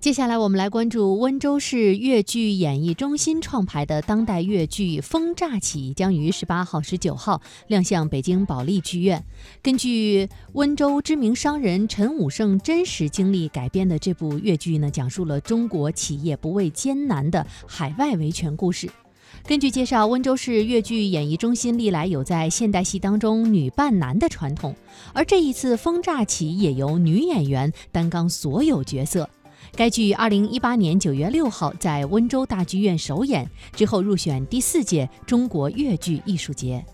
接下来，我们来关注温州市粤剧演艺中心创排的当代粤剧《风乍起》，将于十八号、十九号亮相北京保利剧院。根据温州知名商人陈武胜真实经历改编的这部粤剧呢，讲述了中国企业不畏艰难的海外维权故事。根据介绍，温州市粤剧演艺中心历来有在现代戏当中女扮男的传统，而这一次《风乍起》也由女演员担纲所有角色。该剧二零一八年九月六号在温州大剧院首演，之后入选第四届中国越剧艺术节。